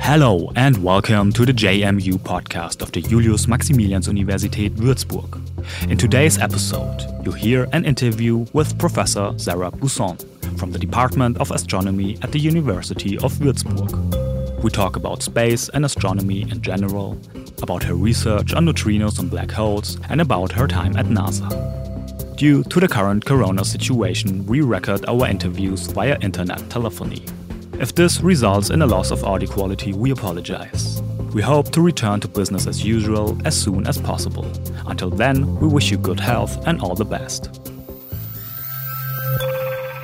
Hello and welcome to the JMU podcast of the Julius Maximilians Universität Würzburg. In today's episode, you hear an interview with Professor Sara Buson from the Department of Astronomy at the University of Würzburg. We talk about space and astronomy in general, about her research on neutrinos and black holes, and about her time at NASA. Due to the current corona situation, we record our interviews via internet telephony. If this results in a loss of audio quality, we apologize. We hope to return to business as usual as soon as possible. Until then, we wish you good health and all the best.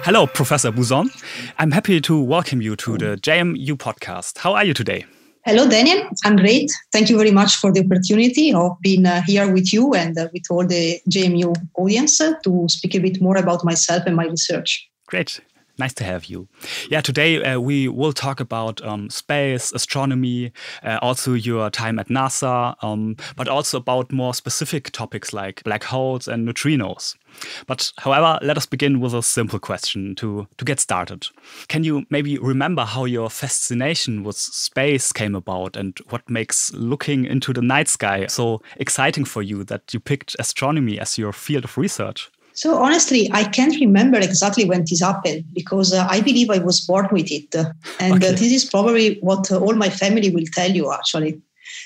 Hello, Professor Buson. I'm happy to welcome you to the JMU podcast. How are you today? Hello, Daniel. I'm great. Thank you very much for the opportunity of being uh, here with you and uh, with all the JMU audience uh, to speak a bit more about myself and my research. Great. Nice to have you. Yeah, today uh, we will talk about um, space, astronomy, uh, also your time at NASA, um, but also about more specific topics like black holes and neutrinos. But however, let us begin with a simple question to, to get started. Can you maybe remember how your fascination with space came about and what makes looking into the night sky so exciting for you that you picked astronomy as your field of research? So honestly, I can't remember exactly when this happened because uh, I believe I was born with it, and uh, okay. uh, this is probably what uh, all my family will tell you. Actually,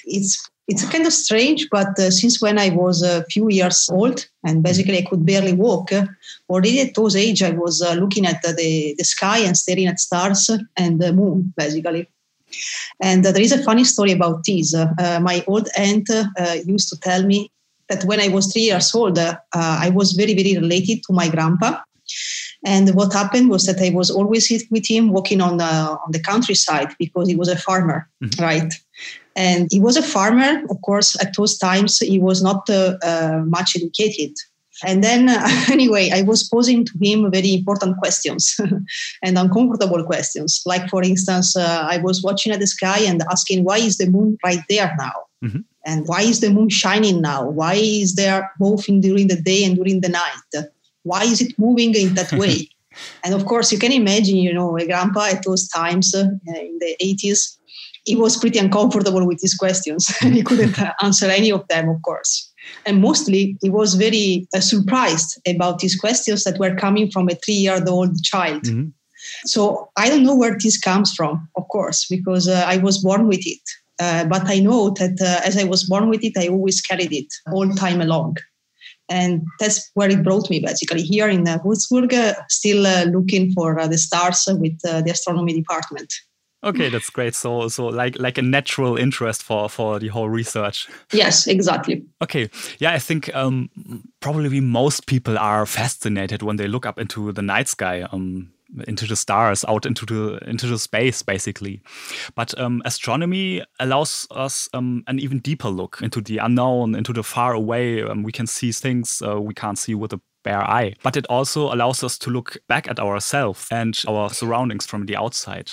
it's it's kind of strange, but uh, since when I was a few years old and basically I could barely walk, uh, already at those age I was looking at the the sky and staring at stars and the moon, basically. And there is a funny story about this. my old aunt used to tell me that when I was three years old, uh, I was very, very related to my grandpa. And what happened was that I was always with him walking on the, on the countryside because he was a farmer, mm-hmm. right? And he was a farmer, of course, at those times, he was not uh, uh, much educated. And then, uh, anyway, I was posing to him very important questions and uncomfortable questions. Like, for instance, uh, I was watching at the sky and asking, why is the moon right there now? Mm-hmm. And why is the moon shining now? Why is there both in during the day and during the night? Why is it moving in that way? and of course, you can imagine, you know, a grandpa at those times uh, in the 80s, he was pretty uncomfortable with these questions. he couldn't answer any of them, of course. And mostly, he was very uh, surprised about these questions that were coming from a three year old child. Mm-hmm. So I don't know where this comes from, of course, because uh, I was born with it. Uh, but I know that uh, as I was born with it, I always carried it all time along. And that's where it brought me basically here in uh, Würzburg, uh, still uh, looking for uh, the stars with the astronomy department. Okay, that's great. So, so like like a natural interest for for the whole research. Yes, exactly. Okay, yeah, I think um, probably most people are fascinated when they look up into the night sky. Um, into the stars, out into the into the space, basically. But um, astronomy allows us um, an even deeper look into the unknown, into the far away. Um, we can see things uh, we can't see with a bare eye. But it also allows us to look back at ourselves and our surroundings from the outside.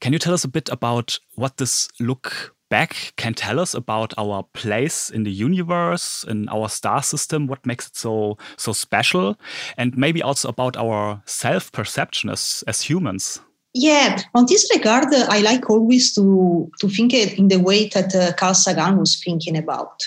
Can you tell us a bit about what this look back can tell us about our place in the universe, in our star system, what makes it so so special, and maybe also about our self perception as as humans. Yeah, on this regard, uh, I like always to to think it in the way that uh, Carl Sagan was thinking about.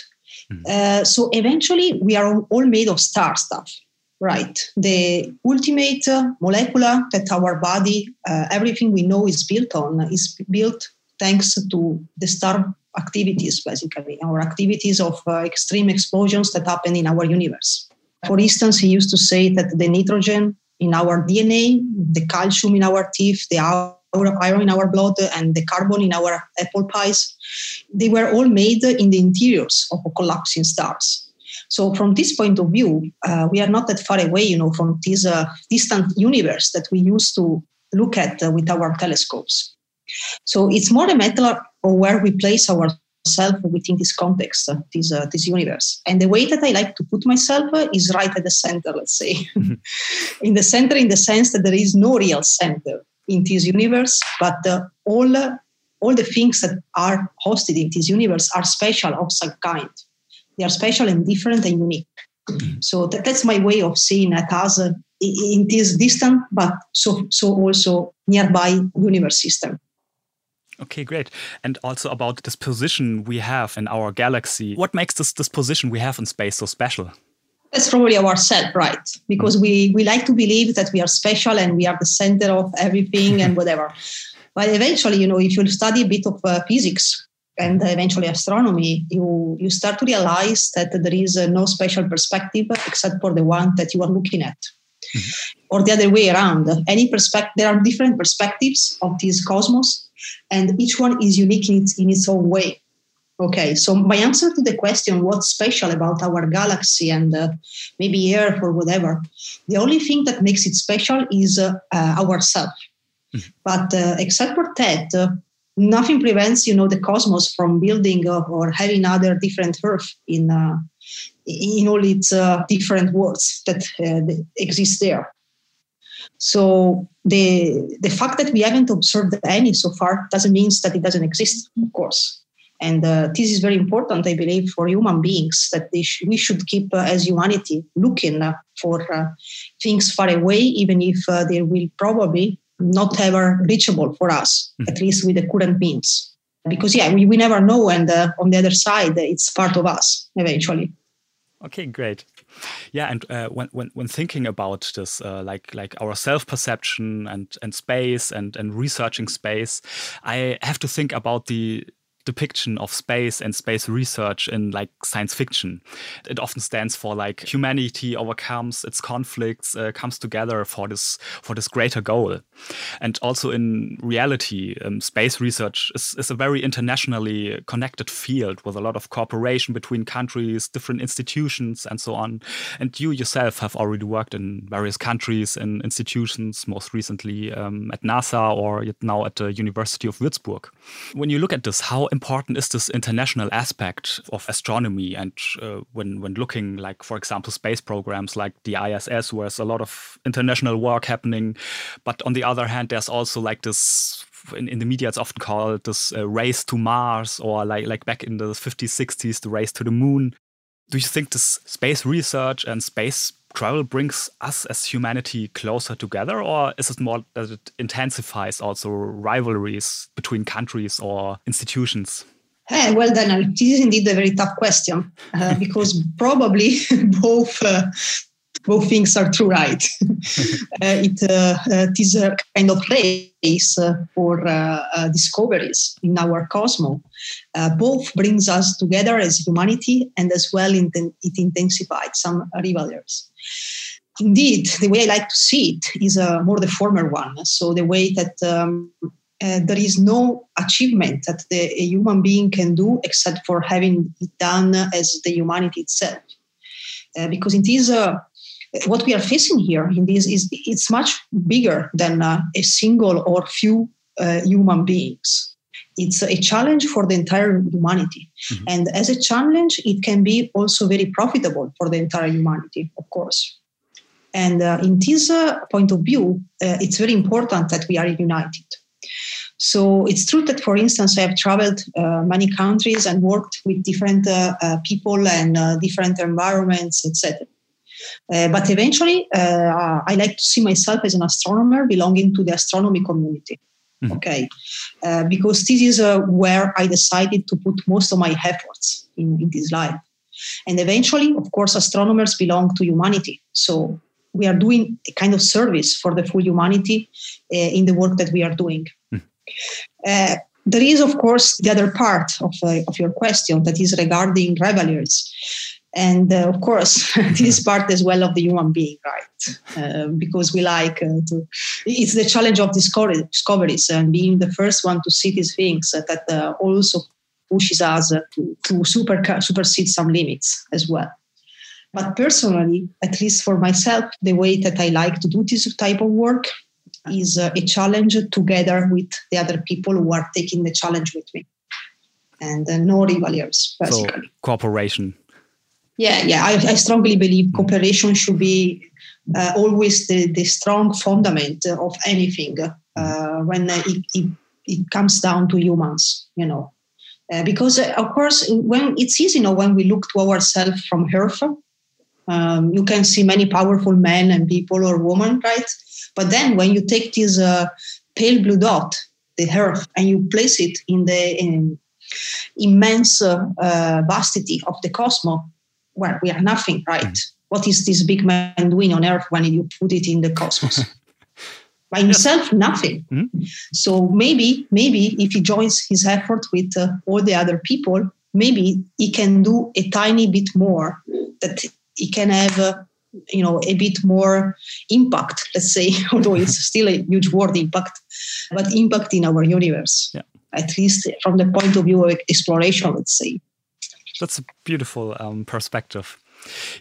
Mm. Uh, so eventually, we are all made of star stuff, right? The ultimate uh, molecule that our body, uh, everything we know is built on, is built thanks to the star activities, basically, our activities of uh, extreme explosions that happen in our universe. For instance, he used to say that the nitrogen in our DNA, the calcium in our teeth, the iron in our blood, and the carbon in our apple pies, they were all made in the interiors of collapsing stars. So, from this point of view, uh, we are not that far away, you know, from this uh, distant universe that we used to look at uh, with our telescopes. So it's more a matter of where we place ourselves within this context, uh, this, uh, this universe. And the way that I like to put myself uh, is right at the center, let's say. Mm-hmm. in the center, in the sense that there is no real center in this universe, but uh, all, all the things that are hosted in this universe are special of some kind. They are special and different and unique. So that, that's my way of seeing it as a, in this distant, but so so also nearby universe system. Okay, great. And also about this position we have in our galaxy. What makes this, this position we have in space so special? That's probably ourselves, right? Because we, we like to believe that we are special and we are the center of everything and whatever. But eventually, you know, if you study a bit of uh, physics and eventually astronomy, you, you start to realize that there is uh, no special perspective except for the one that you are looking at. Mm-hmm. Or the other way around. Any perspective, there are different perspectives of this cosmos, and each one is unique in its, in its own way. Okay, so my answer to the question, what's special about our galaxy and uh, maybe Earth or whatever, the only thing that makes it special is uh, uh, ourselves. Mm-hmm. But uh, except for that, uh, nothing prevents you know the cosmos from building or having other different Earth in uh, in all its different worlds that exist there. So the the fact that we haven't observed any so far doesn't mean that it doesn't exist, of course. And uh, this is very important, I believe, for human beings that sh- we should keep, uh, as humanity, looking uh, for uh, things far away, even if uh, they will probably not ever reachable for us, mm-hmm. at least with the current means. Because, yeah, we, we never know. And uh, on the other side, it's part of us eventually. Okay, great. Yeah, and uh, when, when when thinking about this, uh, like like our self perception and and space and and researching space, I have to think about the depiction of space and space research in like science fiction. It often stands for like humanity overcomes its conflicts, uh, comes together for this for this greater goal. And also in reality, um, space research is, is a very internationally connected field with a lot of cooperation between countries, different institutions, and so on. And you yourself have already worked in various countries and institutions, most recently um, at NASA or now at the University of Würzburg. When you look at this, how important is this international aspect of astronomy? And uh, when when looking, like for example, space programs like the ISS, where there's a lot of international work happening, but on the other hand, there's also like this in, in, the media it's often called this uh, race to Mars or like like back in the 50s 60s the race to the moon do you think this space research and space travel brings us as humanity closer together, or is it more that it intensifies also rivalries between countries or institutions? Hey, well, then this is indeed a very tough question uh, because probably both uh, both things are true, right? uh, it, uh, uh, it is a kind of race uh, for uh, discoveries in our cosmos. both brings us together as humanity, and as well it intensified some rivalries. Indeed, the way I like to see it is more the former one. So the way that um, uh, there is no achievement that the human being can do except for having it done as the humanity itself. Uh, because it is a what we are facing here in this is it's much bigger than uh, a single or few uh, human beings. It's a challenge for the entire humanity. Mm-hmm. and as a challenge it can be also very profitable for the entire humanity of course. And uh, in this uh, point of view uh, it's very important that we are united. So it's true that for instance i have traveled uh, many countries and worked with different people and different environments etc uh, but eventually, uh, I like to see myself as an astronomer belonging to the astronomy community. Mm-hmm. Okay, uh, because this is uh, where I decided to put most of my efforts in, in this life. And eventually, of course, astronomers belong to humanity. So we are doing a kind of service for the full humanity uh, in the work that we are doing. Mm-hmm. there is, of course, the other part of, of your question that is regarding rivalries and uh, of course this part as well of the human being right? Uh, because we like uh, to it's the challenge of discovery, discoveries and being the first one to see these things that uh, also pushes us to, to super, supersede some limits as well. But personally at least for myself the way that i like to do this type of work is uh, a challenge together with the other people who are taking the challenge with me. And uh, no rivalries basically so, cooperation yeah, yeah, I, I strongly believe cooperation should be uh, always the, the strong fundament of anything uh, when it, it, it, comes down to humans, you know. Uh, because, uh, of course, when it's easy, you know, when we look to ourselves from Earth, Um, you can see many powerful men and people or women, right? But then when you take this uh, pale blue dot, the Earth, and you place it in the in immense uh, vastity of the cosmos, well, we are nothing, right? Mm. What is this big man doing on Earth when you put it in the cosmos? By himself, nothing. Mm. So maybe, maybe if he joins his effort with uh, all the other people, maybe he can do a tiny bit more. That he can have. Uh, you know a bit more impact let's say although it's still a huge word impact but impact in our universe yeah. at least from the point of view of exploration let's say that's a beautiful um, perspective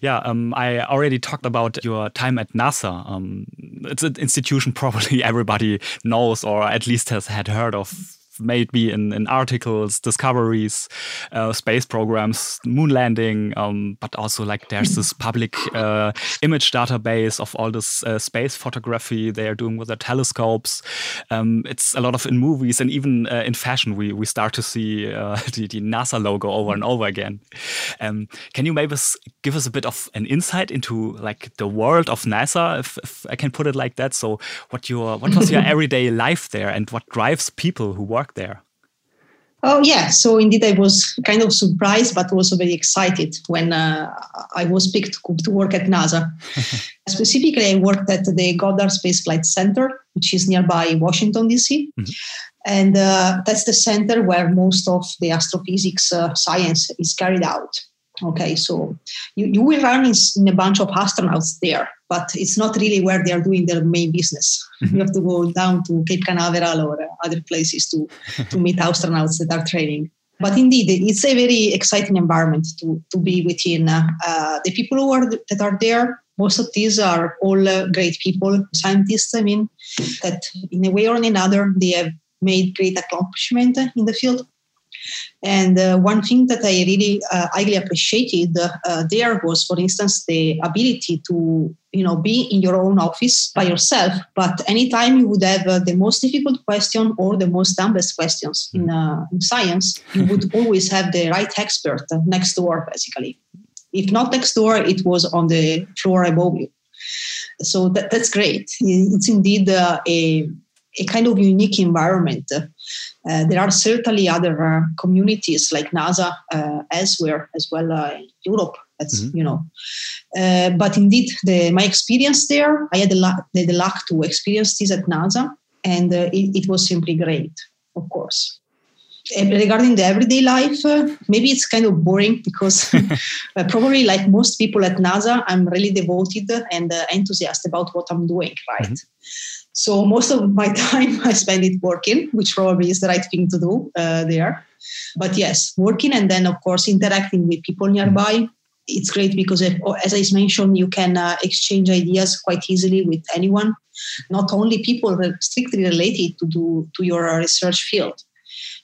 yeah, um, I already talked about your time at NASA. Um, it's an institution probably everybody knows or at least has had heard of maybe in, in articles, discoveries, uh, space programs, moon landing, um, but also like there's this public uh, image database of all this uh, space photography they are doing with their telescopes. Um, it's a lot of in movies and even uh, in fashion, we, we start to see uh, the, the, NASA logo over and over again. Um, can you maybe give us a bit of an insight into like the world of NASA, if, if I can put it like that? So what your what was your everyday life there and what drives people who work work there? Oh, yeah. So indeed, I was kind of surprised, but also very excited when uh, I was picked to work at NASA. Specifically, I worked at the Goddard Space Flight Center, which is nearby Washington, D.C. Mm-hmm. And uh, that's the center where most of the astrophysics uh, science is carried out. Okay, so you, you will run in, in, a bunch of astronauts there, but it's not really where they are doing their main business. Mm-hmm. You have to go down to Cape Canaveral or other places to, to meet astronauts that are training. But indeed, it's a very exciting environment to, to be within. Uh, the people who are that are there, most of these are all uh, great people, scientists. I mean, that in a way or in another, they have made great accomplishment in the field and uh, one thing that I really uh, highly appreciated uh, there was, for instance, the ability to you know be in your own office by yourself, but anytime you would have uh, the most difficult question or the most dumbest questions in, uh, in science, you would always have the right expert next door, basically. If not next door, it was on the floor above you. So that, that's great. It's indeed uh, a a kind of unique environment. Uh, there are certainly other uh, communities like NASA uh, elsewhere as well uh, in Europe. That's mm-hmm. you know, uh, but indeed, the, my experience there, I had the, luck, the, the luck to experience this at NASA, and uh, it, it, was simply great. Of course. regarding the everyday life, maybe it's kind of boring because probably like most people at NASA, I'm really devoted and enthusiastic about what I'm doing, right? Mm-hmm so most of my time I spend it working, which probably is the right thing to do uh, there. But yes, working and then of course interacting with people nearby. It's great because, if, oh, as I mentioned, you can uh, exchange ideas quite easily with anyone, not only people strictly related to do to your research field.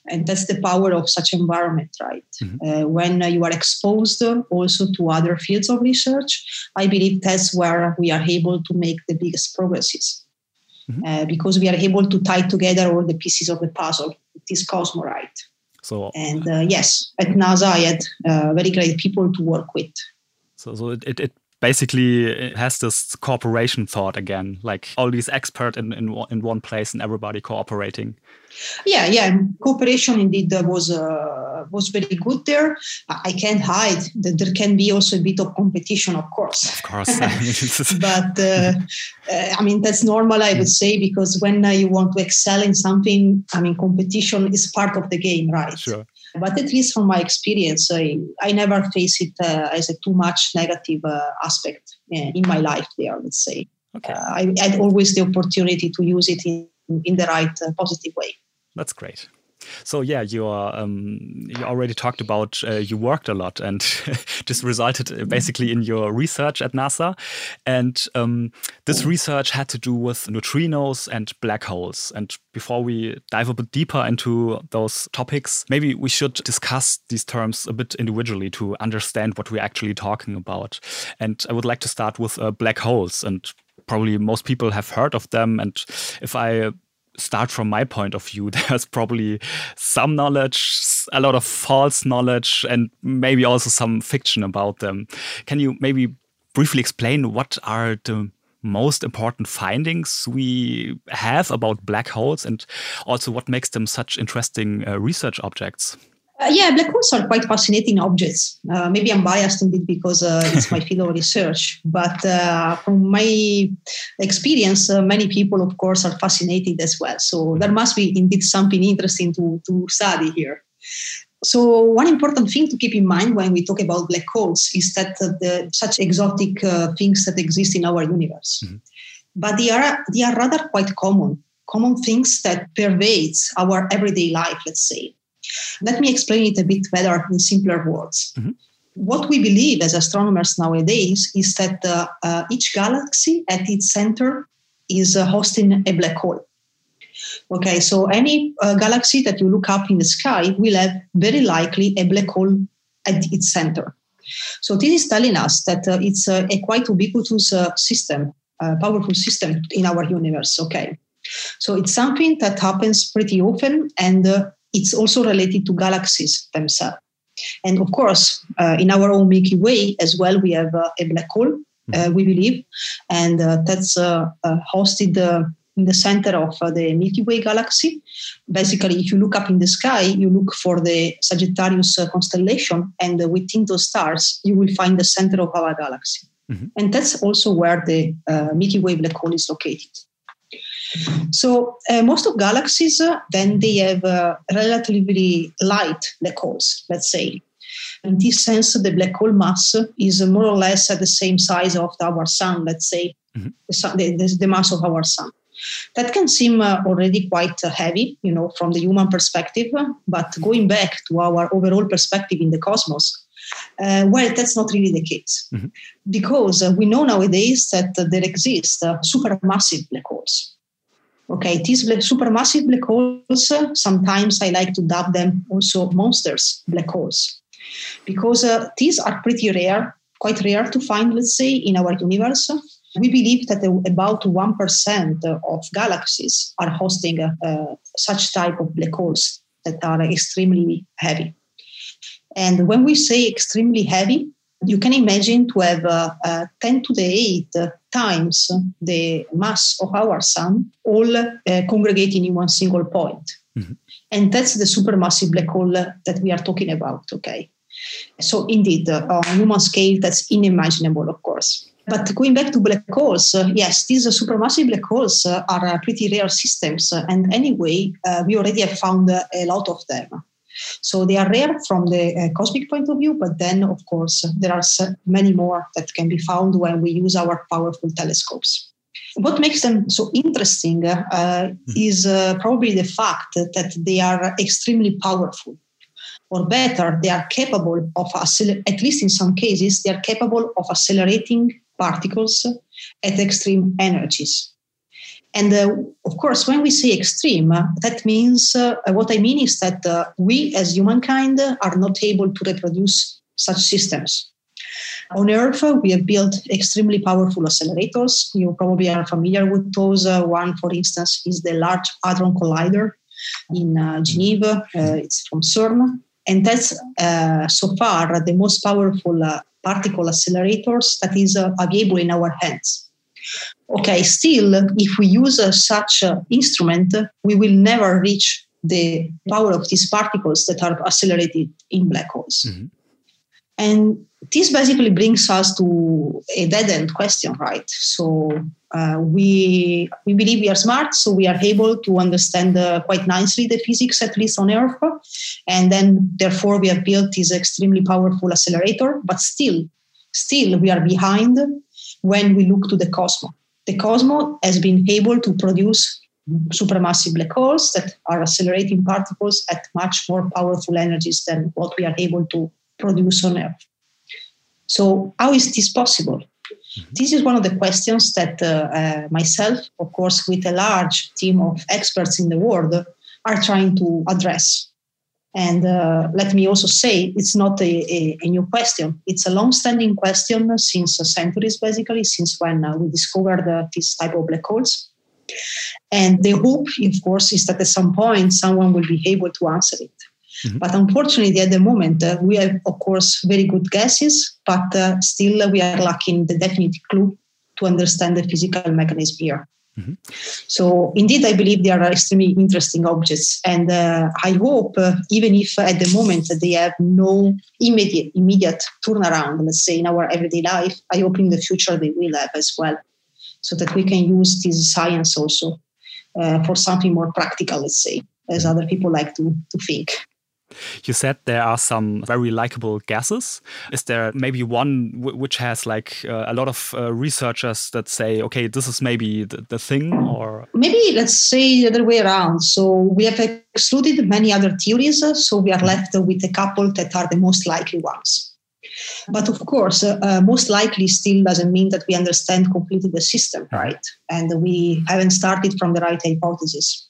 And that's the power of such environment, right? Mm-hmm. Uh, when uh, you are exposed also to other fields of research, I believe that's where we are able to make the biggest progresses mm-hmm. uh, because we are able to tie together all the pieces of the puzzle. It is Cosmorite. So and uh, yes, at NASA I had uh, very great people to work with. So, so it, it, it basically has this cooperation thought again, like all these experts in, in, in one place and everybody cooperating. Yeah, yeah, cooperation indeed was uh, was very good there. I can't hide that there can be also a bit of competition, of course. Of course, but uh, uh, I mean that's normal, I would say, because when uh, you want to excel in something, I mean competition is part of the game, right? Sure. But at least from my experience, I, I never face it uh, as a too much negative uh, aspect uh, in my life there, let's say. Okay. Uh, I had always the opportunity to use it in, in the right uh, positive way. That's great. So yeah, you are, um, you already talked about uh, you worked a lot, and this resulted basically in your research at NASA. And um, this research had to do with neutrinos and black holes. And before we dive a bit deeper into those topics, maybe we should discuss these terms a bit individually to understand what we're actually talking about. And I would like to start with uh, black holes and probably most people have heard of them. And if I start from my point of view, there's probably some knowledge, a lot of false knowledge, and maybe also some fiction about them. Can you maybe briefly explain what are the most important findings we have about black holes and also what makes them such interesting uh, research objects? Uh, yeah, black holes are quite fascinating objects. Uh, maybe I'm biased a bit because uh, it's my field of research, but uh, from my experience, uh, many people, of course, are fascinated as well. So there must be indeed something interesting to, to study here. So one important thing to keep in mind when we talk about black holes is that uh, the, such exotic things that exist in our universe, mm-hmm. but they are they are rather quite common, common things that pervades our everyday life. Let's say let me explain it a bit better in simpler words. Mm-hmm. What we believe as astronomers nowadays is that uh, uh, each galaxy at its center is uh, hosting a black hole. Okay, so any uh, galaxy that you look up in the sky will have very likely a black hole at its center. So this is telling us that uh, it's a quite ubiquitous uh, system, powerful system in our universe. Okay, so it's something that happens pretty often, and it's also related to galaxies themselves. And of course, uh, in our own Milky Way as well, we have uh, a black hole, uh, mm-hmm. we believe, and uh, that's uh, uh, hosted in the center of the Milky Way galaxy. Basically, if you look up in the sky, you look for the Sagittarius constellation, and within those stars, you will find the center of our galaxy. Mm-hmm. And that's also where the Milky Way black hole is located. So uh, most of galaxies, uh, then they have uh, relatively light black holes, let's say. In this sense, the black hole mass is more or less at the same size of our sun, let's say, mm-hmm. the, sun, the, the, mass of our sun. That can seem uh, already quite uh, heavy, you know, from the human perspective. But going back to our overall perspective in the cosmos, uh, well, that's not really the case mm-hmm. because uh, we know nowadays that uh, there exist uh, supermassive black holes. Okay, these supermassive black holes, sometimes I like to dub them also monsters black holes, because uh, these are pretty rare, quite rare to find, let's say, in our universe. We believe that about 1% of galaxies are hosting uh, such type of black holes that are extremely heavy. And when we say extremely heavy, you can imagine to have uh, uh, 10 to the 8 times the mass of our sun all uh, congregating in one single point. Mm-hmm. And that's the supermassive black hole that we are talking about, okay? So, indeed, uh, on human scale, that's unimaginable, of course. But going back to black holes, uh, yes, these supermassive black holes uh, are pretty rare systems. and anyway, we already have found a lot of them. So they are rare from the uh, cosmic point of view, but then, of course, there are many more that can be found when we use our powerful telescopes. What makes them so interesting uh, mm. is uh, probably the fact that they are extremely powerful. Or better, they are capable of, at least in some cases, they are capable of accelerating particles at extreme energies. And uh, of course, when we say extreme, uh, that means uh, what I mean is that uh, we as humankind are not able to reproduce such systems. On Earth, we have built extremely powerful accelerators. You probably are familiar with those. Uh, one, for instance, is the Large Hadron Collider in uh, Geneva. it's from CERN. And that's so far the most powerful particle accelerators that is available in our hands. Okay, still, if we use uh, such an instrument, we will never reach the power of these particles that are accelerated in black holes. Mm-hmm. And this basically brings us to a dead end question, right? So uh, we we believe we are smart, so we are able to understand uh, quite nicely the physics, at least on Earth, and then therefore we have built this extremely powerful accelerator. But still, still we are behind when we look to the cosmos the cosmos has been able to produce supermassive black holes that are accelerating particles at much more powerful energies than what we are able to produce on Earth. So, how is this possible? Mm-hmm. This is one of the questions that uh, uh, myself, of course, with a large team of experts in the world, are trying to address. And uh, let me also say, it's not a, a, a, new question. It's a long-standing question since centuries, basically, since when uh, we discovered uh, this type of black holes. And the hope, of course, is that at some point someone will be able to answer it. Mm-hmm. But unfortunately, at the moment, uh, we have, of course, very good guesses, but uh, still we are lacking the definite clue to understand the physical mechanism here. Mm-hmm. So, indeed, I believe they are extremely interesting objects, and uh, I hope, uh, even if at the moment they have no immediate immediate turnaround, let's say in our everyday life, I hope in the future they will have as well, so that we can use this science also uh, for something more practical, let's say, as other people like to to think. You said there are some very likable gases. Is there maybe one which has like uh, a lot of uh, researchers that say, okay, this is maybe the, the, thing, or maybe let's say the other way around. So we have excluded many other theories, so we are left with a couple that are the most likely ones. But of course, uh, uh most likely still doesn't mean that we understand completely the system, right? And we haven't started from the right hypothesis.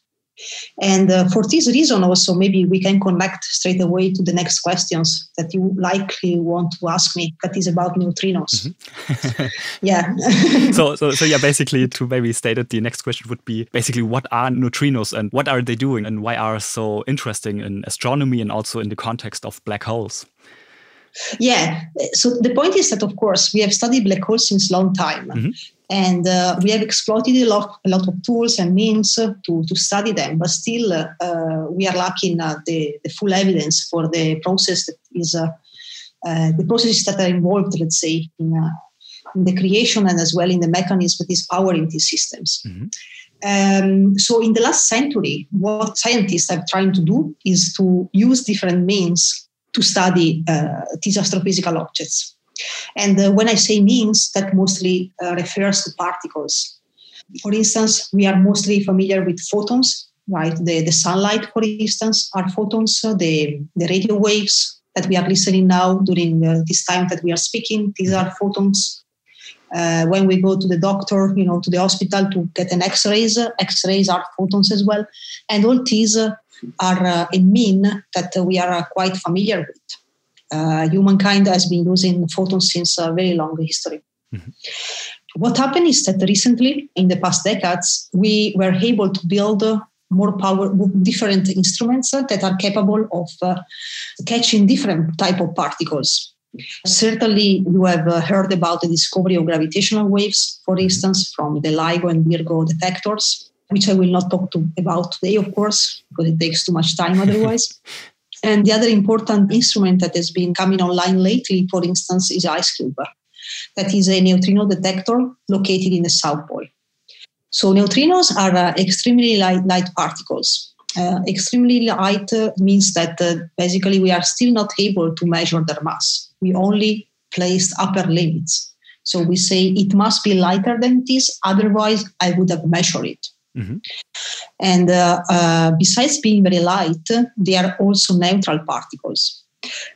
And uh, for this reason, also, maybe we can connect straight away to the next questions that you likely want to ask me. That is about neutrinos. Mm-hmm. yeah. so, so, so, yeah, basically, to maybe state it, the next question would be basically what are neutrinos and what are they doing and why are so interesting in astronomy and also in the context of black holes? Yeah. So the point is that, of course, we have studied black holes since long time. Mm-hmm. And uh, we have exploited a lot, a lot of tools and means to, to study them, but still uh, we are lacking uh, the, the full evidence for the process that is uh, uh, the processes that are involved, let's say, in, uh, in, the creation and as well in the mechanism that is powering these systems. Mm-hmm. Um, so in the last century, what scientists are trying to do is to use different means to study these astrophysical objects. And uh, when I say means, that mostly uh, refers to particles. For instance, we are mostly familiar with photons, right? The, the sunlight, for instance, are photons. Uh, the, the radio waves that we are listening now during uh, this time that we are speaking, these are photons. Uh, when we go to the doctor, you know, to the hospital to get an X-rays, X-rays are photons as well, and all these are uh, a mean that we are quite familiar with uh, humankind has been using photons since a very long history. Mm-hmm. What happened is that recently, in the past decades, we were able to build more power, different instruments that are capable of uh, catching different type of particles. Certainly, you have uh, heard about the discovery of gravitational waves, for mm-hmm. instance, from the LIGO and Virgo detectors, which I will not talk to, about today, of course, because it takes too much time otherwise. And the other important instrument that has been coming online lately, for instance, is IceCube. That is a neutrino detector located in the South Pole. So neutrinos are uh, extremely light, light particles. Uh, extremely light uh, means that uh, basically we are still not able to measure their mass. We only placed upper limits. So we say it must be lighter than this, otherwise I would have measured it. Mm-hmm. And uh, uh, besides being very light, they are also neutral particles.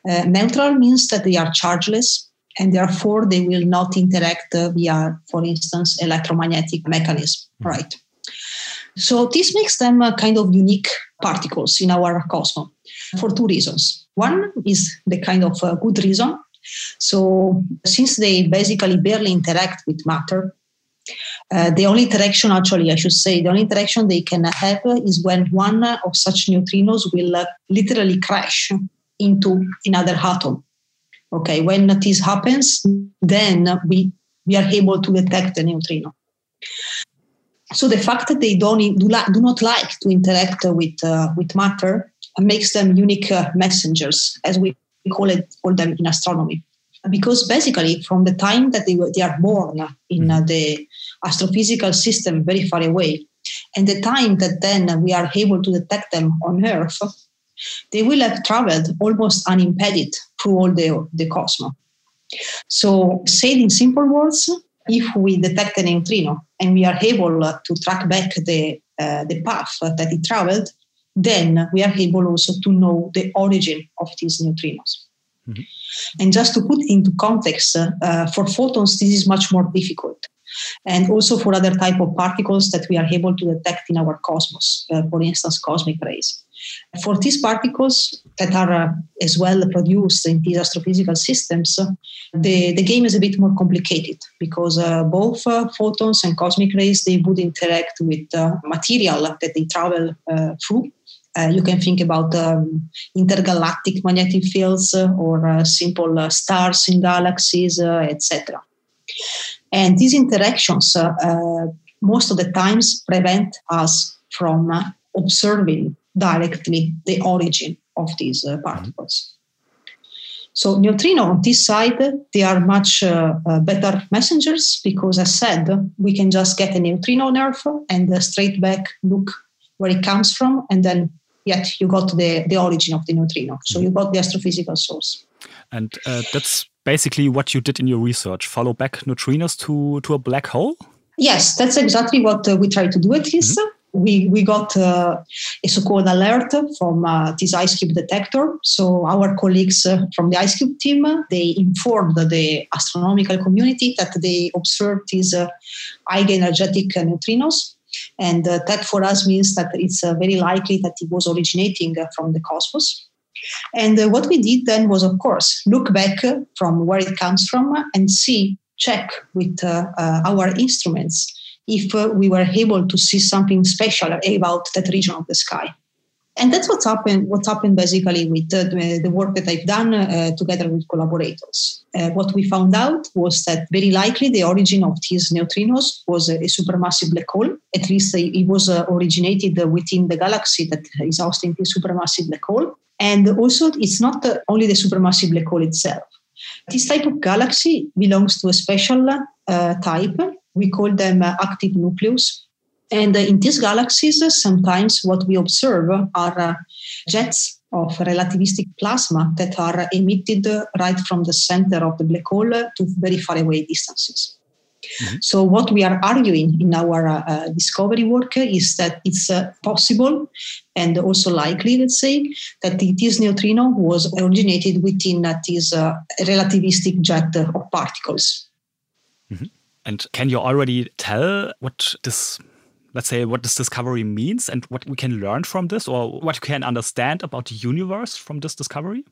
Uh, neutral means that they are chargeless and therefore they will not interact via, for instance, electromagnetic mechanism, mm-hmm. right? So this makes them kind of unique particles in our cosmos for two reasons. One is the kind of good reason. So since they basically barely interact with matter, uh, the only interaction, actually, I should say, the only interaction they can have is when one of such neutrinos will uh, literally crash into another atom. Okay, when this happens, then we, we are able to detect the neutrino. So the fact that they don't do, do not like to interact with uh, with matter makes them unique uh, messengers, as we call it call them in astronomy because basically from the time that they, were, they are born in uh, the astrophysical system very far away and the time that then we are able to detect them on earth they will have traveled almost unimpeded through all the, the cosmos. So said in simple words if we detect a neutrino and we are able to track back the, uh, the path that it traveled then we are able also to know the origin of these neutrinos. Mm-hmm. And just to put into context, uh, for photons, this is much more difficult. And also for other type of particles that we are able to detect in our cosmos, uh, for instance, cosmic rays. For these particles that are uh, as well produced in these astrophysical systems, the, the game is a bit more complicated because uh, both uh, photons and cosmic rays they would interact with uh, material that they travel through Uh, you can think about um, intergalactic magnetic fields uh, or uh, simple uh, stars in galaxies, uh, etc. And these interactions, most of the times, prevent us from observing directly the origin of these particles. So neutrino on this side, they are much better messengers because as said, we can just get a neutrino Earth and uh, straight back look where it comes from, and then yet you got the, the origin of the neutrino. So you got the astrophysical source. And uh, that's basically what you did in your research, follow back neutrinos to, to a black hole? Yes, that's exactly what uh, we try to do at least. Mm-hmm we, we got uh, a so-called alert from uh, this IceCube detector. So our colleagues uh, from the IceCube team, they informed the astronomical community that they observed these uh, energetic neutrinos. And uh, that for us means that it's uh, very likely that it was originating from the cosmos. And what we did then was, of course, look back from where it comes from and see, check with our instruments if uh, we were able to see something special about that region of the sky. And that's what's happened. What's happened basically with uh, the, the, work that I've done uh, together with collaborators. Uh, what we found out was that very likely the origin of these neutrinos was a, a supermassive black hole. At least it was originated within the galaxy that is hosting the supermassive black hole. And also, it's not only the supermassive black hole itself. This type of galaxy belongs to a special uh, type we call them uh, active nucleus. And uh, in these galaxies, uh, sometimes what we observe are jets of relativistic plasma that are emitted right from the center of the black hole to very far away distances. Mm-hmm. So, what we are arguing in our uh, discovery work is that it's uh, possible and also likely, let's say, that this neutrino was originated within uh, this relativistic jet of particles. Mm-hmm. And can you already tell what this, let's say, what this discovery means and what we can learn from this or what you can understand about the universe from this discovery?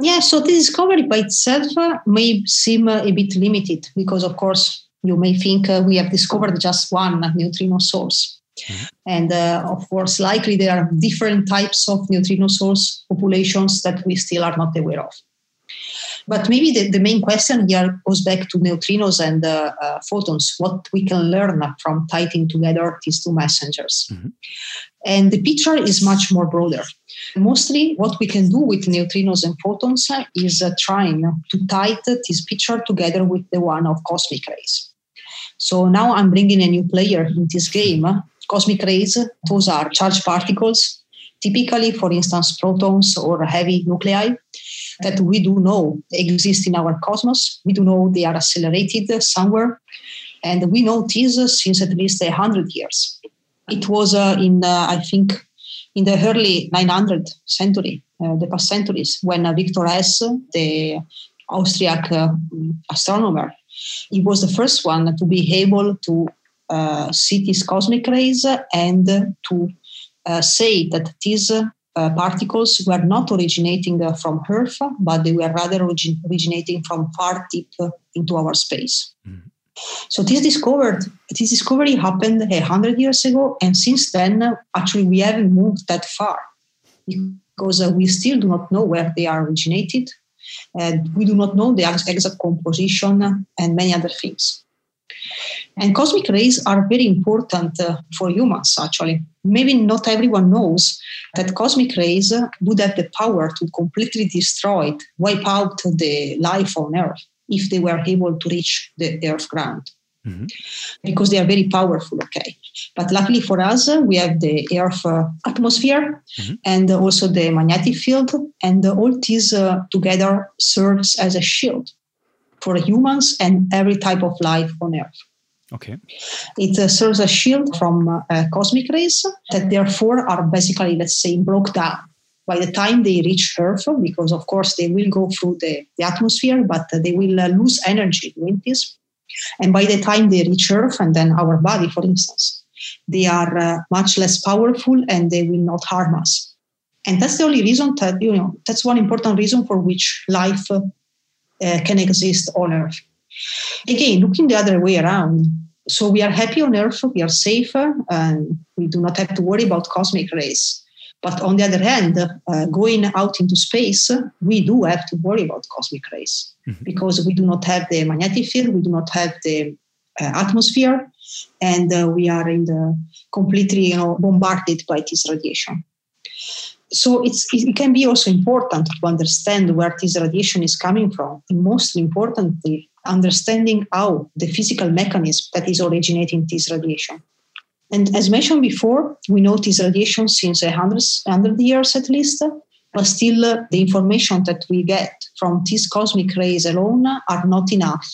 Yeah, so the discovery by itself uh, may seem uh, a bit limited because, of course, you may think uh, we have discovered just one neutrino source. Mm-hmm. And uh, of course, likely there are different types of neutrino source populations that we still are not aware of. But maybe the, the main question here goes back to neutrinos and uh, uh, photons, what we can learn from tying together these two messengers. Mm-hmm. And the picture is much more broader. Mostly, what we can do with neutrinos and photons is uh, trying to tie this picture together with the one of cosmic rays. So now I'm bringing a new player in this game. Cosmic rays, those are charged particles, typically, for instance, protons or heavy nuclei that we do know exist in our cosmos. We do know they are accelerated somewhere. And we know this since at least 100 years. It was uh, in, uh, I think, in the early 900th century, uh, the past centuries, when uh, Victor Hess, the Austriac uh, astronomer, he was the first one to be able to uh, see these cosmic rays and to say that these uh, particles were not originating uh, from Earth, but they were rather origin- originating from far deep uh, into our space. Mm-hmm. So this discovered this discovery happened a hundred years ago, and since then, actually, we haven't moved that far because uh, we still do not know where they are originated, and we do not know the exact composition and many other things. And cosmic rays are very important uh, for humans, actually. Maybe not everyone knows that cosmic rays would have the power to completely destroy, wipe out the life on Earth if they were able to reach the Earth ground. Mm-hmm. Because they are very powerful, okay. But luckily for us, we have the Earth uh, atmosphere mm-hmm. and also the magnetic field, and all these uh, together serves as a shield for humans and every type of life on Earth. Okay. It uh, serves a shield from uh, cosmic rays that therefore are basically, let's say, broke down by the time they reach Earth, because of course they will go through the, the atmosphere, but they will uh, lose energy doing this. And by the time they reach Earth, and then our body, for instance, they are uh, much less powerful and they will not harm us. And that's the only reason that, you know, that's one important reason for which life uh, can exist on Earth. Again, looking the other way around. So we are happy on Earth, we are safer, and we do not have to worry about cosmic rays. But on the other hand, uh, going out into space, we do have to worry about cosmic rays mm-hmm. because we do not have the magnetic field, we do not have the uh, atmosphere, and uh, we are in the completely you know, bombarded by this radiation. So it's, it can be also important to understand where this radiation is coming from, and most importantly, understanding how the physical mechanism that is originating this radiation. And as mentioned before, we know this radiation since 100, 100 years at least, but still uh, the information that we get from these cosmic rays alone are not enough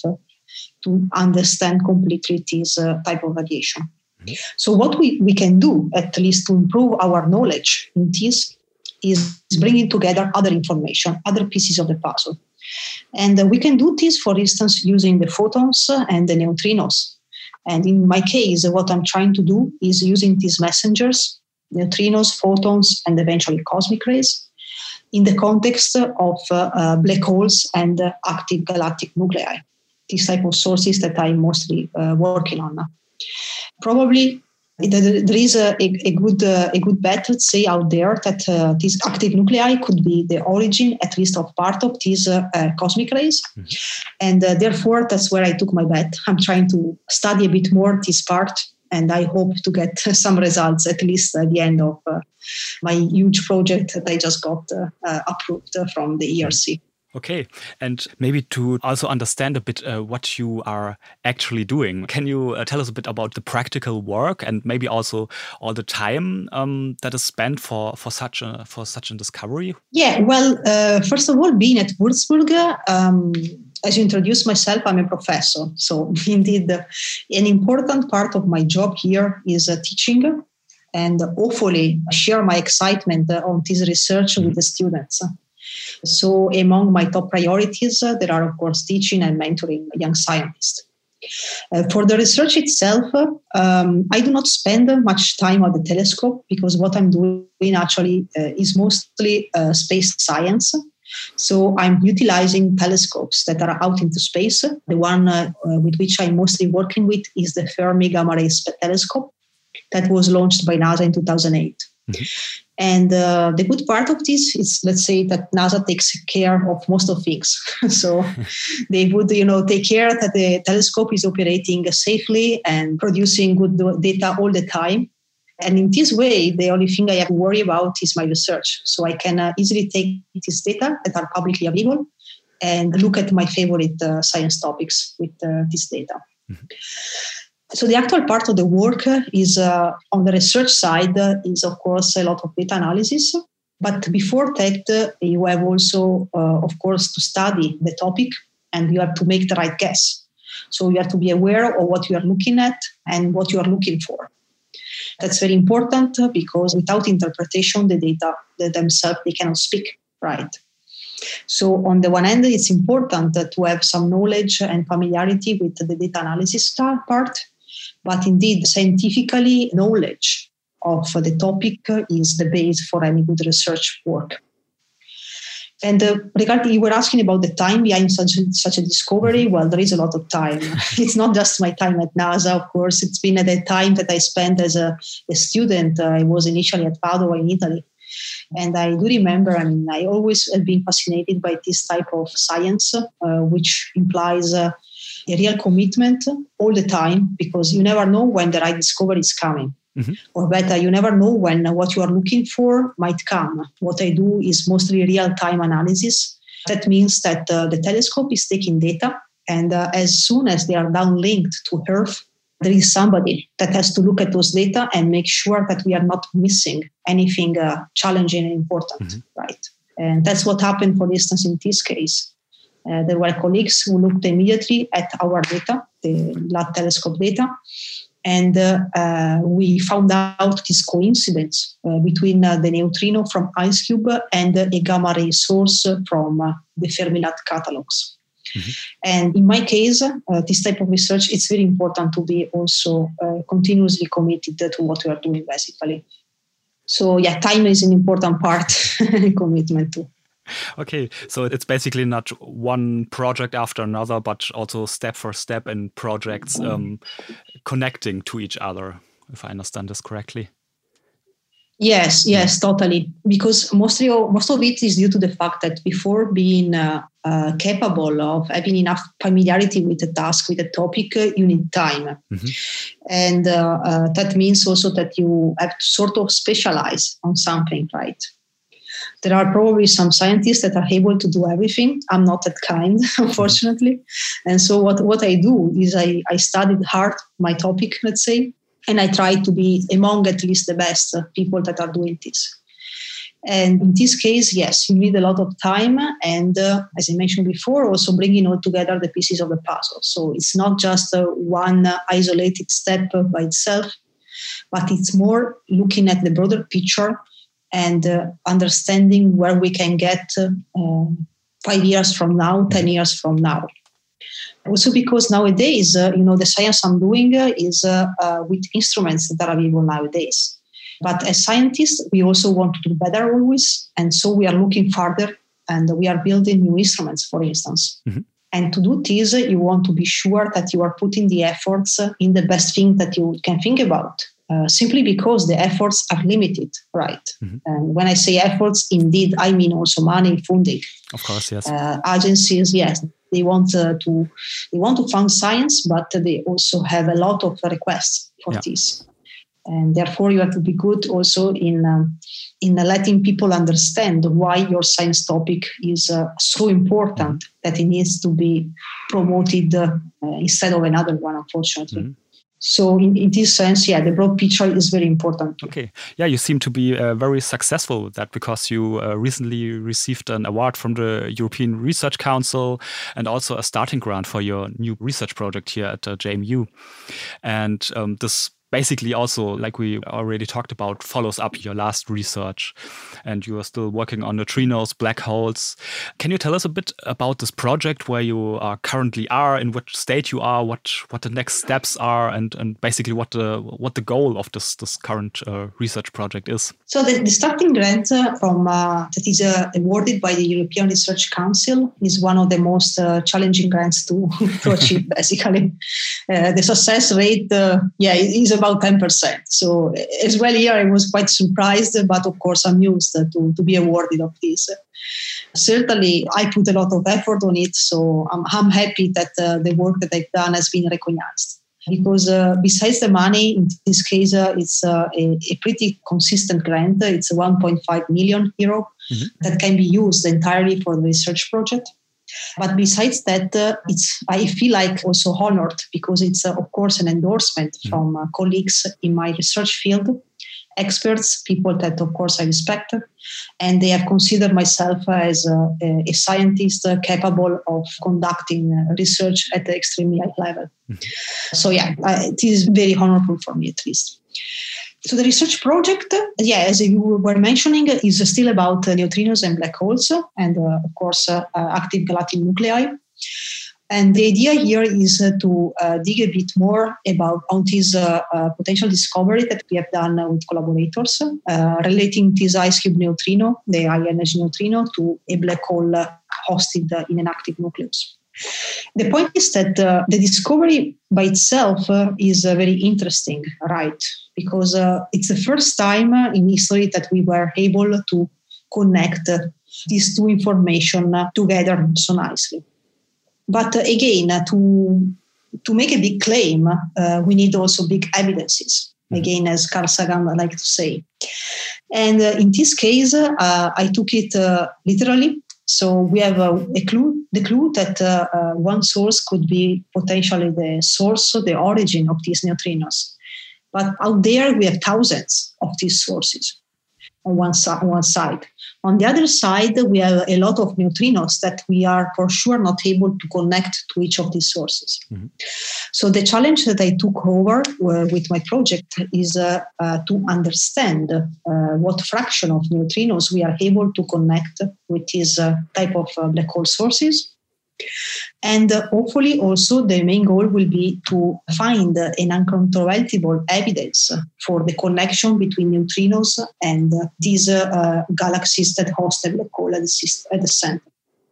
to understand completely this uh, type of radiation. Mm-hmm. So, what we, we can do, at least to improve our knowledge in this, is bringing together other information, other pieces of the puzzle. And uh, we can do this, for instance, using the photons and the neutrinos. And in my case, what I'm trying to do is using these messengers, neutrinos, photons, and eventually cosmic rays, in the context of uh, uh, black holes and uh, active galactic nuclei. These type of sources that I'm mostly uh, working on. Probably there is a, a, good uh, a good bet, let's say, out there that uh, these active nuclei could be the origin, at least of part of these uh, uh cosmic rays, mm-hmm. and uh, therefore that's where I took my bet. I'm trying to study a bit more this part, and I hope to get some results at least at the end of uh, my huge project that I just got approved from the ERC. Okay, and maybe to also understand a bit uh, what you are actually doing, can you uh, tell us a bit about the practical work and maybe also all the time um, that is spent for for such a for such a discovery? Yeah, well, uh, first of all, being at Würzburg. Um, as you introduced myself, I'm a professor. So, indeed, an important part of my job here is uh, teaching and hopefully share my excitement uh, on this research with the students. So, among my top priorities, uh, there are, of course, teaching and mentoring young scientists. Uh, for the research itself, um, I do not spend much time on the telescope because what I'm doing actually uh, is mostly uh, space science. So I'm utilizing telescopes that are out into space. The one uh, uh, with which I'm mostly working with is the Fermi Gamma Ray Telescope that was launched by NASA in 2008. Mm-hmm. And uh, the good part of this is, let's say, that NASA takes care of most of things. so they would, you know, take care that the telescope is operating safely and producing good data all the time. And in this way, the only thing I have to worry about is my research. So I can uh, easily take this data that are publicly available and look at my favorite uh, science topics with uh, this data. Mm-hmm. So the actual part of the work is uh, on the research side is of course a lot of data analysis. But before that, you have also, uh, of course, to study the topic and you have to make the right guess. So you have to be aware of what you are looking at and what you are looking for. That's very important because without interpretation, the data themselves they cannot speak right. So on the one hand, it's important to have some knowledge and familiarity with the data analysis part, but indeed, scientifically, knowledge of the topic is the base for any good research work. And uh, regarding, you were asking about the time behind such a, such a discovery. Well, there is a lot of time. it's not just my time at NASA, of course. It's been at the time that I spent as a, a student. Uh, I was initially at Padua in Italy. And I do remember, I mean, I always have been fascinated by this type of science, uh, which implies uh, a real commitment all the time because you never know when the right discovery is coming. Mm-hmm. Or better, you never know when what you are looking for might come. What I do is mostly real time analysis. That means that uh, the telescope is taking data, and uh, as soon as they are downlinked to Earth, there is somebody that has to look at those data and make sure that we are not missing anything uh, challenging and important, mm-hmm. right? And that's what happened, for instance, in this case. Uh, there were colleagues who looked immediately at our data, the LAT telescope data, and uh, uh, we found out this coincidence uh, between uh, the neutrino from IceCube and a gamma ray source from uh, the Fermi-LAT catalogs. Mm-hmm. And in my case, this type of research, it's very important to be also continuously committed to what we are doing, basically. So yeah, time is an important part, commitment too. Okay, so it's basically not one project after another, but also step for step in projects um, connecting to each other, if I understand this correctly. Yes, yes, totally. Because mostly, most of it is due to the fact that before being uh, uh, capable of having enough familiarity with the task, with the topic, uh, you need time. Mm-hmm. And uh, uh, that means also that you have to sort of specialize on something, right? There are probably some scientists that are able to do everything. I'm not that kind, unfortunately. And so what, what I do is I, I studied hard my topic, let's say, and I try to be among at least the best people that are doing this. And in this case, yes, you need a lot of time. And uh, as I mentioned before, also bringing all together the pieces of the puzzle. So it's not just uh, one isolated step by itself, but it's more looking at the broader picture and uh, understanding where we can get uh, five years from now, 10 years from now. Also, because nowadays, uh, you know, the science I'm doing uh, is uh, uh, with instruments that are available nowadays. But as scientists, we also want to do better always. And so we are looking further and we are building new instruments, for instance. Mm-hmm. And to do this, you want to be sure that you are putting the efforts in the best thing that you can think about. Uh, simply because the efforts are limited, right? Mm-hmm. And when I say efforts, indeed, I mean also money, funding. Of course, yes. Uh, agencies, yes, they want uh, to they want to fund science, but they also have a lot of requests for yeah. this, and therefore you have to be good also in um, in letting people understand why your science topic is uh, so important that it needs to be promoted uh, instead of another one, unfortunately. Mm-hmm so in, in, this sense yeah the broad picture is very important too. okay yeah you seem to be uh, very successful with that because you uh, recently received an award from the european research council and also a starting grant for your new research project here at uh, jmu and um, this basically also like we already talked about follows up your last research and you are still working on neutrinos black holes. Can you tell us a bit about this project where you are currently are in what state you are what what the next steps are and and basically what the what the goal of this this current uh, research project is? So the, the starting grant uh, from uh, that is uh, awarded by the european research council is one of the most uh, challenging grants to, to achieve basically. Uh, the success rate yeah is about 10%. So as well here, I was quite surprised, but of course I'm used to, to be awarded of this. Certainly, I put a lot of effort on it, so I'm, I'm happy that uh, the work that I've done has been recognized. Because uh, besides the money, in this case, uh, it's uh, a, a, pretty consistent grant. It's 1.5 million euro mm-hmm. that can be used entirely for the research project. But besides that, uh, it's I feel like also honored because it's uh, of course an endorsement mm. from uh, colleagues in my research field, experts, people that of course I respect, and they have considered myself as a, a scientist capable of conducting research at the extremely high level. Mm. So yeah, I, it is very honorable for me at least. So the research project, yeah, as you were mentioning, is still about uh, neutrinos and black holes, and uh, of course uh, active galactic nuclei. And the idea here is to dig a bit more about on this potential discovery that we have done with collaborators relating this IceCube neutrino, the high energy neutrino, to a black hole hosted in an active nucleus. The point is that uh, the discovery by itself uh, is uh, very interesting, right? Because uh, it's the first time in history that we were able to connect these two information together so nicely. But uh, again, uh, to to make a big claim, we need also big evidences. Mm-hmm. Again, as Carl Sagan like to say. And in this case, I took it literally so we have a, a clue, the clue that uh, uh, one source could be potentially the source, the origin of these neutrinos. But out there, we have thousands of these sources on one, si- one side. On the other side, we have a lot of neutrinos that we are for sure not able to connect to each of these sources. Mm-hmm. So the challenge that I took over uh, with my project is uh, uh, to understand uh, what fraction of neutrinos we are able to connect with these uh, type of black hole sources and hopefully, also, the main goal will be to find an uncontrovertible evidence for the connection between neutrinos and these uh, galaxies that host a black hole at the, center.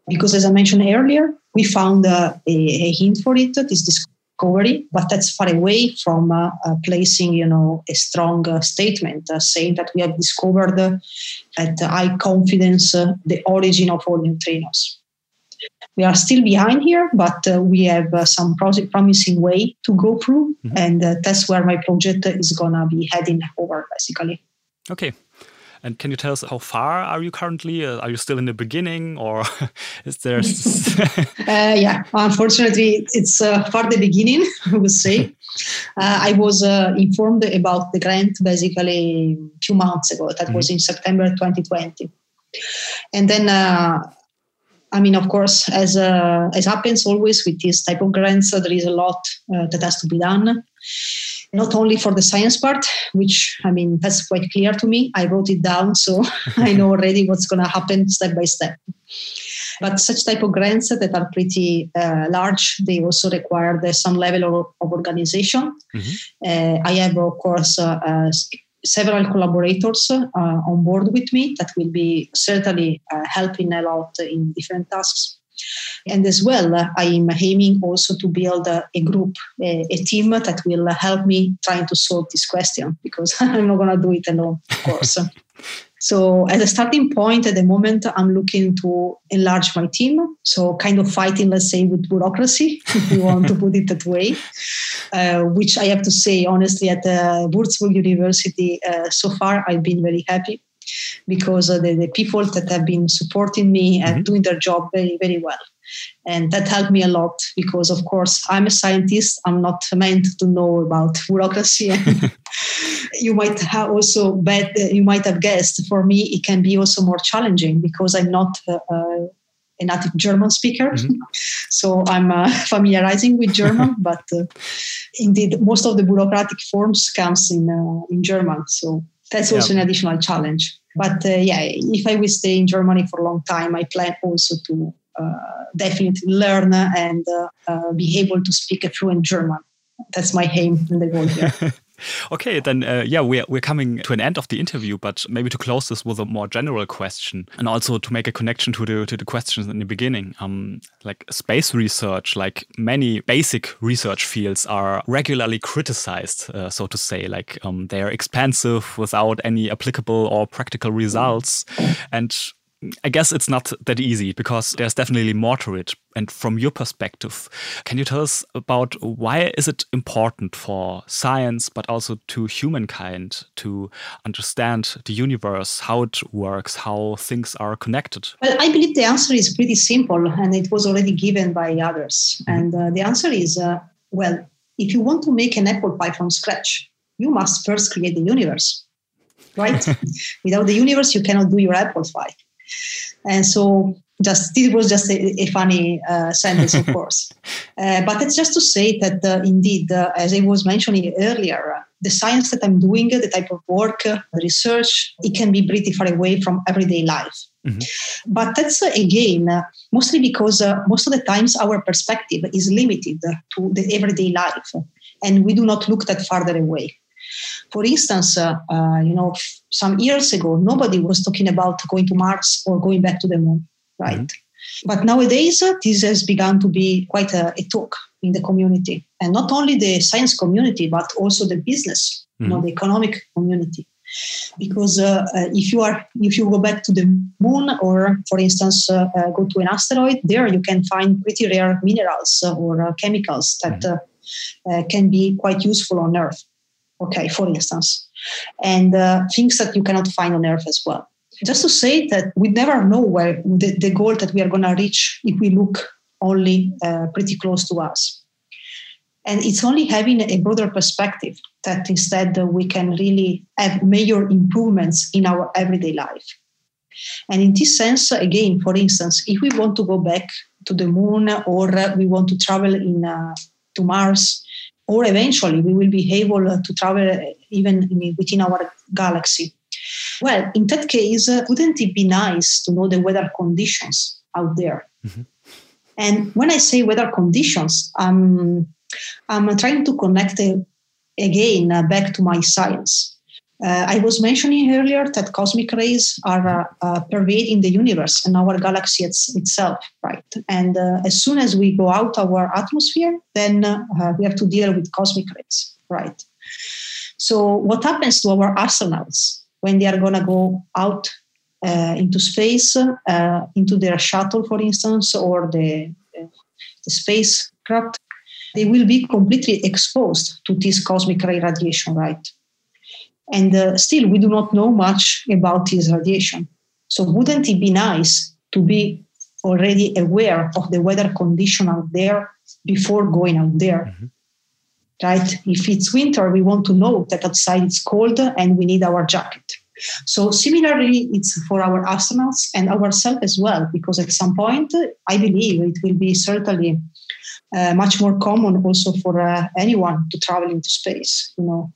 Because, as I mentioned earlier, we found uh, a, a, hint for it, this discovery, but that's far away from uh, uh, placing, you know, a strong uh, statement uh, saying that we have discovered at high confidence the origin of all neutrinos. We are still behind here, but we have some promising way to go through, mm-hmm. and that's where my project is gonna be heading over, basically. Okay, and can you tell us how far are you currently? Uh, are you still in the beginning, or is there? uh, yeah, unfortunately, it's uh, far the beginning. I would say. Uh, I was uh, informed about the grant basically a few months ago. That mm-hmm. was in September 2020, and then. Uh, I mean, of course, as uh, as happens always with this type of grants, there is a lot that has to be done not only for the science part, which I mean, that's quite clear to me. I wrote it down, so I know already what's going to happen step by step. But such type of grants that are pretty uh, large, they also require some level of, of organization. Mm-hmm. Uh, I have, of course, uh, uh several collaborators uh, on board with me that will be certainly uh, helping a lot in different tasks. And as well, I am aiming also to build a, a group, a, a, team that will help me trying to solve this question because I'm not going to do it alone, of course. So, as a starting point at the moment, I'm looking to enlarge my team. So, kind of fighting, let's say, with bureaucracy, if you want to put it that way, uh, which I have to say, honestly, at uh, Würzburg University, uh, so far, I've been very happy because the, the people that have been supporting me and mm-hmm. doing their job very, very well. And that helped me a lot because, of course, I'm a scientist. I'm not meant to know about bureaucracy. you might have also bet, you might have guessed, for me, it can be also more challenging because I'm not uh, uh, a native German speaker. Mm-hmm. so I'm uh, familiarizing with German, but uh, indeed, most of the bureaucratic forms comes in, uh, in German. So that's also yeah. an additional challenge. But uh, yeah, if I will stay in Germany for a long time, I plan also to uh, definitely learn and uh, be able to speak a fluent German. That's my aim and the goal here. okay, then uh, yeah, we're we're coming to an end of the interview, but maybe to close this with a more general question, and also to make a connection to the to the questions in the beginning. Um, like space research, like many basic research fields, are regularly criticized, uh, so to say. Like um, they are expensive without any applicable or practical results, and I guess it's not that easy because there's definitely more to it. And from your perspective, can you tell us about why is it important for science, but also to humankind to understand the universe, how it works, how things are connected? Well, I believe the answer is pretty simple, and it was already given by others. Mm -hmm. And uh, the answer is, uh, well, if you want to make an apple pie from scratch, you must first create the universe, right? Without the universe, you cannot do your apple pie. And so just this was just a, a funny uh, sentence, of course. Uh, but it's just to say that uh, indeed, uh, as I was mentioning earlier, uh, the science that I'm doing, the type of work, uh, the research, it can be pretty far away from everyday life. Mm-hmm. But that's again mostly because most of the times our perspective is limited to the everyday life, and we do not look that farther away. For instance, uh, uh, you know, some years ago, nobody was talking about going to Mars or going back to the moon, right? Mm-hmm. But nowadays, uh, this has begun to be quite a, a, talk in the community, and not only the science community, but also the business, mm-hmm. you know, mm-hmm. the economic community. Because uh, uh, if you are, if you go back to the moon, or for instance, uh, go to an asteroid, there you can find pretty rare minerals or chemicals that mm-hmm. can be quite useful on Earth okay, for instance, and uh, things that you cannot find on Earth as well. Just to say that we never know where the, the goal that we are going to reach if we look only uh, pretty close to us. And it's only having a broader perspective that instead we can really have major improvements in our everyday life. And in this sense, again, for instance, if we want to go back to the moon or we want to travel in uh, to Mars, or eventually we will be able to travel even within our galaxy. Well, in that case, uh, wouldn't it be nice to know the weather conditions out there? Mm-hmm. And when I say weather conditions, um, I'm trying to connect uh, again uh, back to my science. Uh, I was mentioning earlier that cosmic rays are uh, uh, pervading the universe and our galaxy it's, itself, right? And uh, as soon as we go out our atmosphere, then uh, we have to deal with cosmic rays, right? So, what happens to our astronauts when they are going to go out into space, into their shuttle, for instance, or the, the spacecraft? They will be completely exposed to this cosmic ray radiation, right? And uh, still, we do not know much about this radiation. So, wouldn't it be nice to be already aware of the weather condition out there before going out there? Mm-hmm. Right? If it's winter, we want to know that outside it's cold and we need our jacket. So, similarly, it's for our astronauts and ourselves as well, because at some point, I believe it will be certainly uh, much more common also for uh, anyone to travel into space. You know,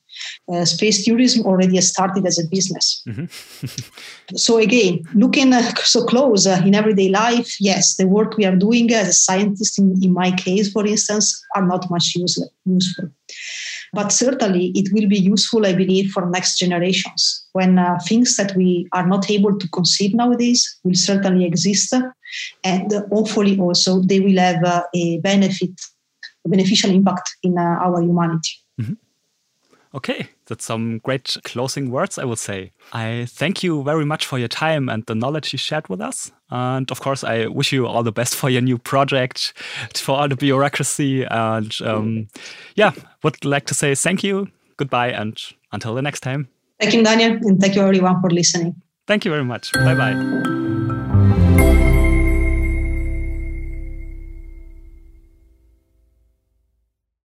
uh, space tourism already started as a business. Mm-hmm. so again, looking uh, so close uh, in everyday life, yes, the work we are doing as a scientist, in, in my case, for instance, are not much use, useful. But certainly, it will be useful, I believe, for next generations when uh, things that we are not able to conceive nowadays will certainly exist, and hopefully also they will have uh, a benefit, a beneficial impact in uh, our humanity. Okay, that's some great closing words, I would say. I thank you very much for your time and the knowledge you shared with us. And of course, I wish you all the best for your new project, for all the bureaucracy. And um, yeah, would like to say thank you, goodbye, and until the next time. Thank you, Daniel, and thank you everyone for listening. Thank you very much. Bye bye.